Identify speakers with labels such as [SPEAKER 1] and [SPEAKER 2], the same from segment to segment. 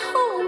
[SPEAKER 1] When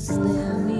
[SPEAKER 1] still me.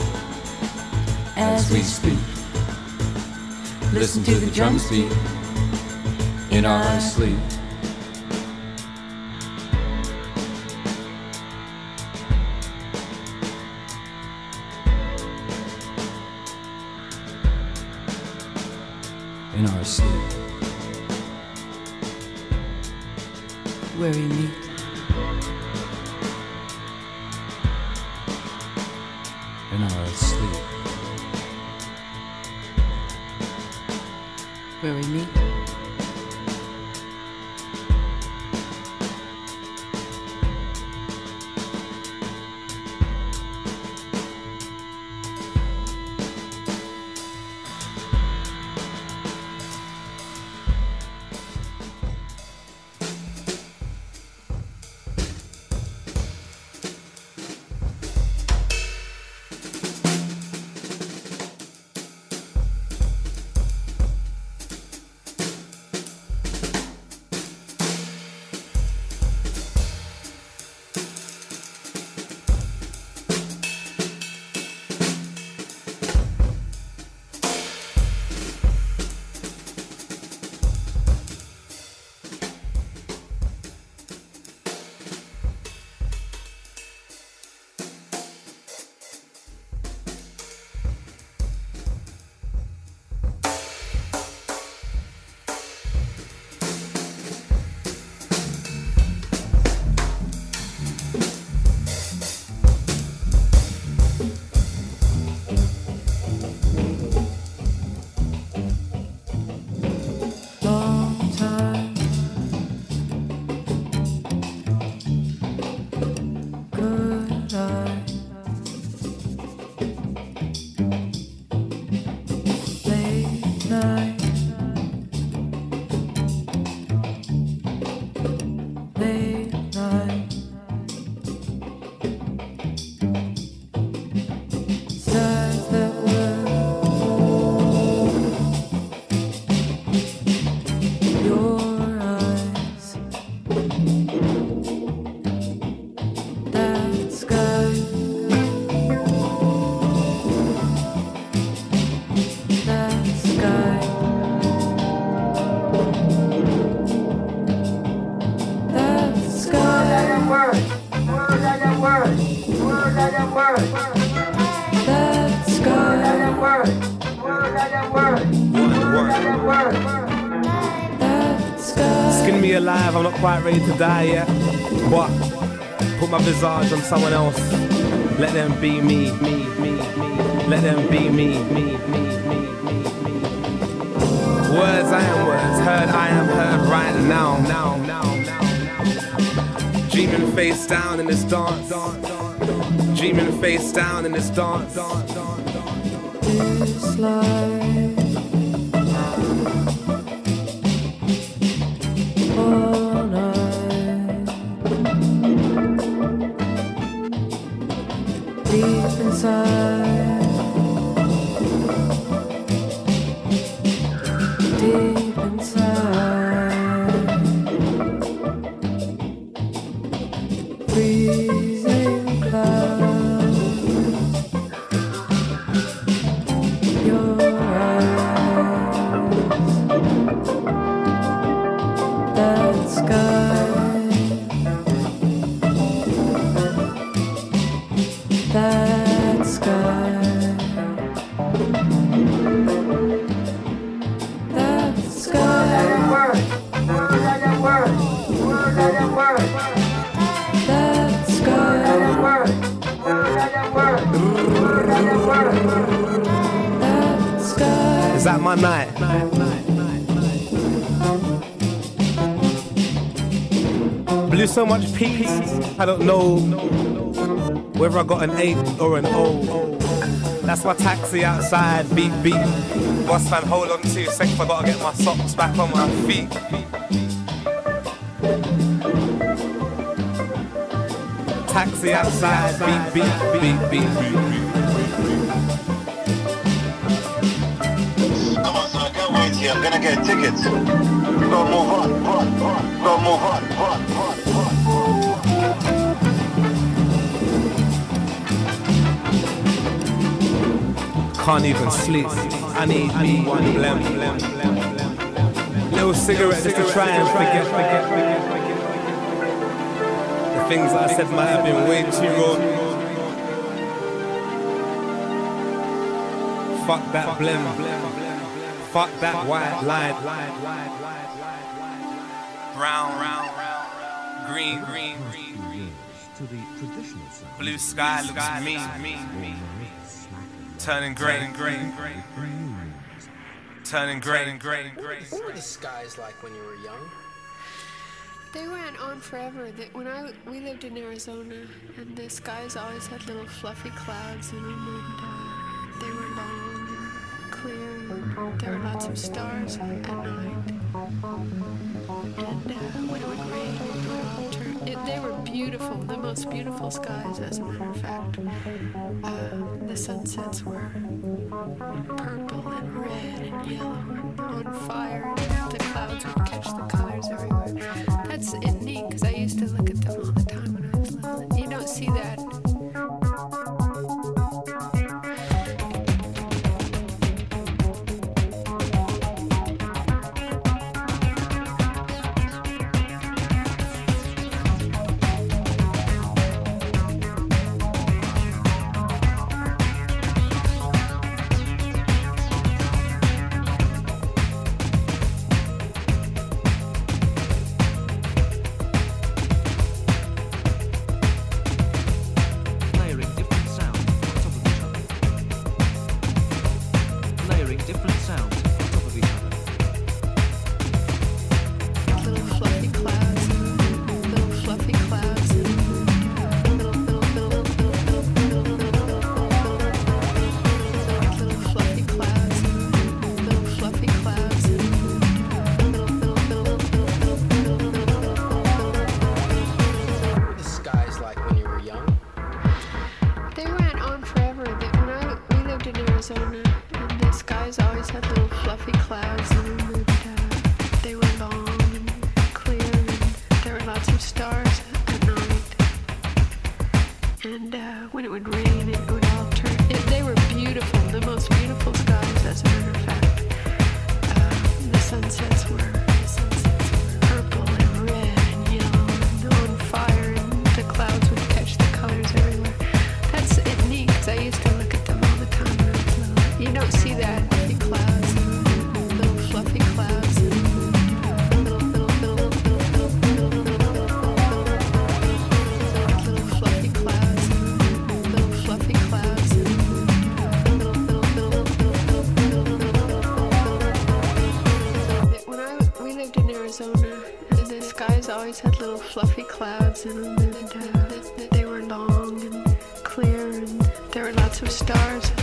[SPEAKER 2] we speak.
[SPEAKER 3] Listen to the drums beat in our sleep. In our sleep.
[SPEAKER 2] where we meet.
[SPEAKER 3] In our sleep.
[SPEAKER 2] Where we meet.
[SPEAKER 4] Someone else. Let them be me, me, me, me. Let them be me, me, me, me. Words I am words, heard I am heard right now, now, now, now, now. Dreaming face down in this dance. Dreaming face down in this dance.
[SPEAKER 2] Sky
[SPEAKER 4] so much peace, I don't know whether I got an eight or an O. That's my taxi outside, beep beep. Boss man, hold on two seconds, I gotta get my socks back on my feet. Taxi outside, beep beep, beep beep.
[SPEAKER 5] Come on, son, I can't wait here. I'm gonna get tickets. Gotta move on, run, run. Gotta move on, run, run,
[SPEAKER 4] Can't even sleep. I need me one blem. Little cigarette just to try and forget, forget, forget, forget. The things I said might have been way too raw. Fuck that blem. Fuck that white line. Brown, green, green, green.
[SPEAKER 6] to the traditional sound.
[SPEAKER 4] Blue sky looks mean, mean, mean. Turning gray, gray, gray, turning gray, gray, gray.
[SPEAKER 7] What were the skies like when you were young?
[SPEAKER 8] They went on forever. That when I we lived in Arizona, and the skies always had little fluffy clouds in them, and uh, they were long and clear. And there were lots of stars at night. And uh, when it would rain, it they were beautiful, the most beautiful skies, as a matter of fact. Uh, the sunsets were purple and red and yellow and on fire. And the clouds would catch the colors everywhere. That's neat because I used to look at Arizona, and the skies always had little fluffy clouds in them, and they were long and clear, and there were lots of stars at night. And uh, when it would rain, in them, and uh, they were long and clear, and there were lots of stars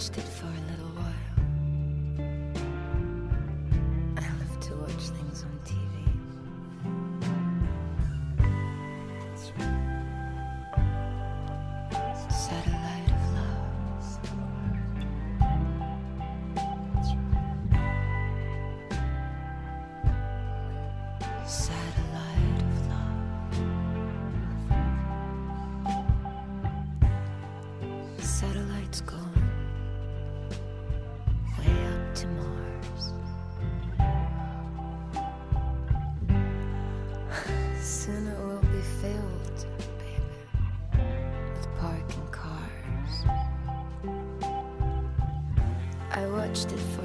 [SPEAKER 8] I
[SPEAKER 9] watched watched it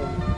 [SPEAKER 10] This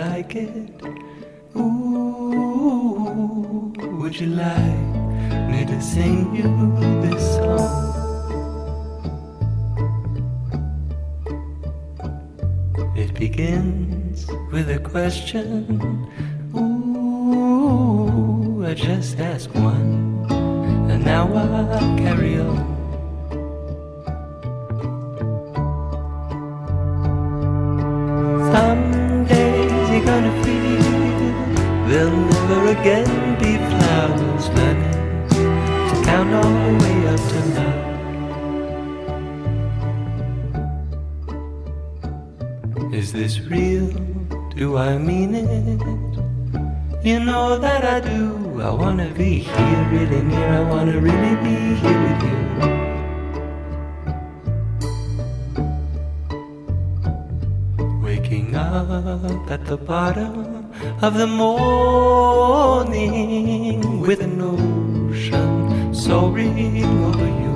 [SPEAKER 10] like
[SPEAKER 11] it? Do I mean it? You know that I do. I wanna be here, really near. I wanna really be here with you. Waking up at the bottom of the morning with an ocean soaring over you.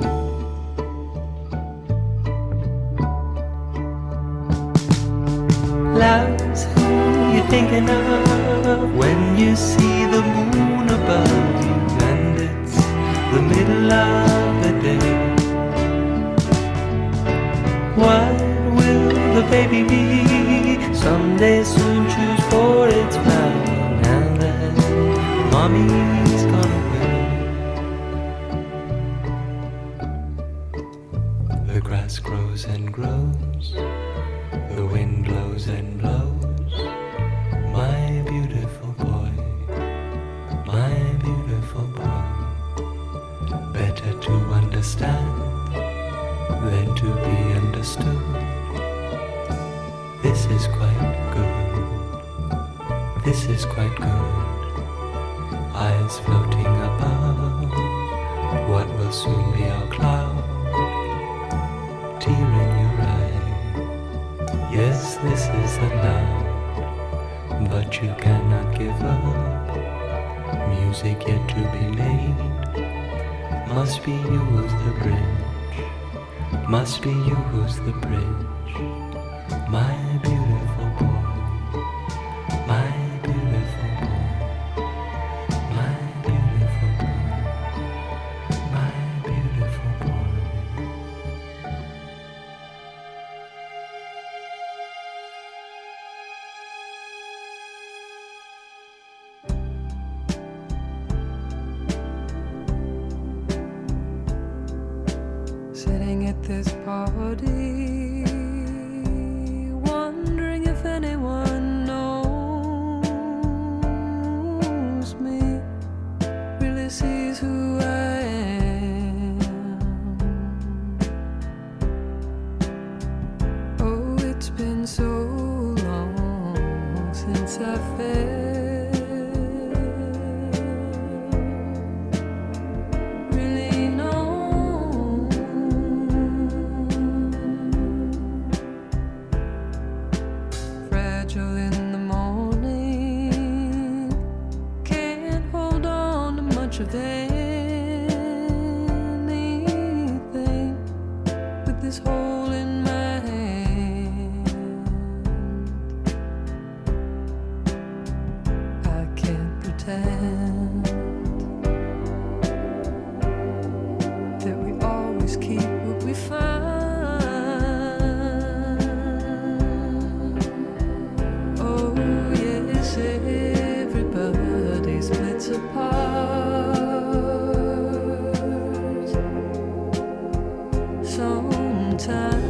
[SPEAKER 11] Of when you see the moon above you, and it's the middle of the day. What will the baby be? Someday Eyes floating above what will soon be our cloud. Tear in your eye. Yes, this is allowed, but you cannot give up. Music yet to be made. Must be you who's the bridge. Must be you who's the bridge. My
[SPEAKER 2] Sometimes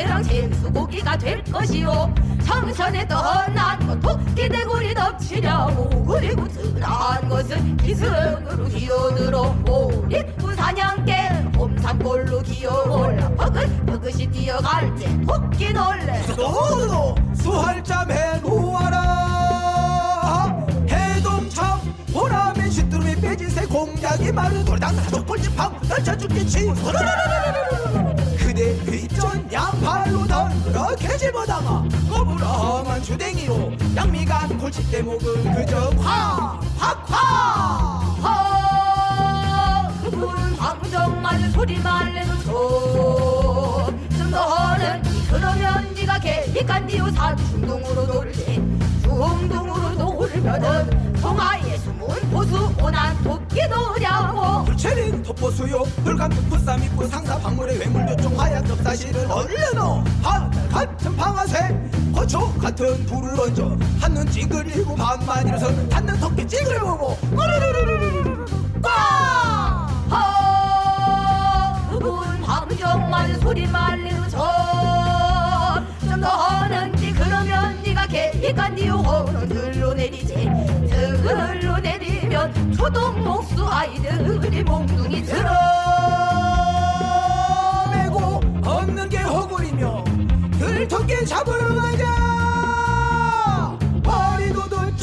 [SPEAKER 12] 대랑
[SPEAKER 13] 잼수고기가 될 것이요 청천에 떠난 것 토끼 대구리 덮치려고 그리고 든한 것은 기승으로 기어들어 오리 부사냥개 홈산골로 기어올라 버긋 버긋이 뛰어갈 때 토끼 놀래.
[SPEAKER 12] 너도 수할잠 해놓아라. 해동청 보라매 시뚜루미 빼진새 공작이 마른 돌당 사족 꼴찌팡 널쳐 죽겠지 그러 개집어다가 거부렁한 주댕이로 양미간 골칫대 목은 그저 콱콱콱
[SPEAKER 13] 그분 방정만 소리 말래도 좋좀 너는 그러면 네가 개니까 니우 산 중동으로 돌지 중동으로 돌면은 동아의 숨은 보수 오난 토끼 노냐고.
[SPEAKER 12] 불체린 톱보수요. 불감투 부쌈 입고 상사 박물의 외물조총 하얀 접사실은 얼려놓 하늘 같은 방아쇠. 거초 같은 불을 얹어. 한눈 찡그리고 밤만 일어서는 닫는 토끼 찡그려 보고. 으르르르르르르 꽝
[SPEAKER 13] 그분 방정만 소리 말래도 좋좀 너는 니 그러면 네가 개니까 니우 호는 들로 내리지. 들로 내리면 초동 목수 아이들이 몽둥이 들어.
[SPEAKER 12] 메고 없는 게 허구리며 들토끼 잡으러 가자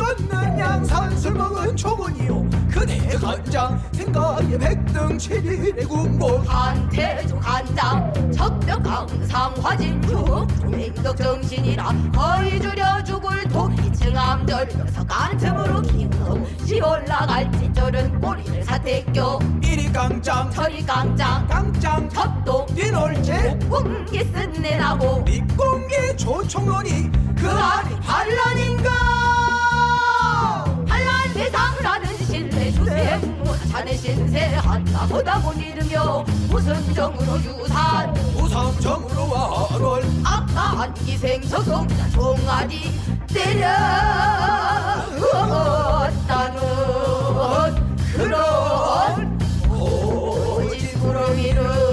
[SPEAKER 12] 쫓는 양산 술 먹은 초문이요. 그대 간장. 생각에 백등 칠일의 군복.
[SPEAKER 13] 한태조 간장 적벽 강상 화진주 조맹덕 정신이라 거의 줄여 죽을 토끼 층암절면서 깐틈으로 기음시 올라갈 찌절은 꼬리를 사태껴.
[SPEAKER 12] 이리 깡짱.
[SPEAKER 13] 저리 깡짱.
[SPEAKER 12] 깡짱.
[SPEAKER 13] 협동.
[SPEAKER 12] 뒤놀제
[SPEAKER 13] 공기 쓴내라고.
[SPEAKER 12] 밑공기 조총론이 그 안이 반란인가
[SPEAKER 13] 자네 신세 한다 보다 못 잃으며 무슨 정으로 유산?
[SPEAKER 12] 우상정으로 와롤
[SPEAKER 13] 악한 기생 저송자 종아리 때렸다는 그런 고집으로 이룬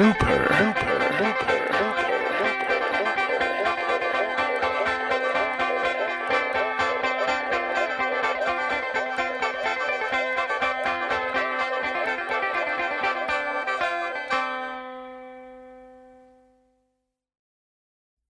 [SPEAKER 14] Looper.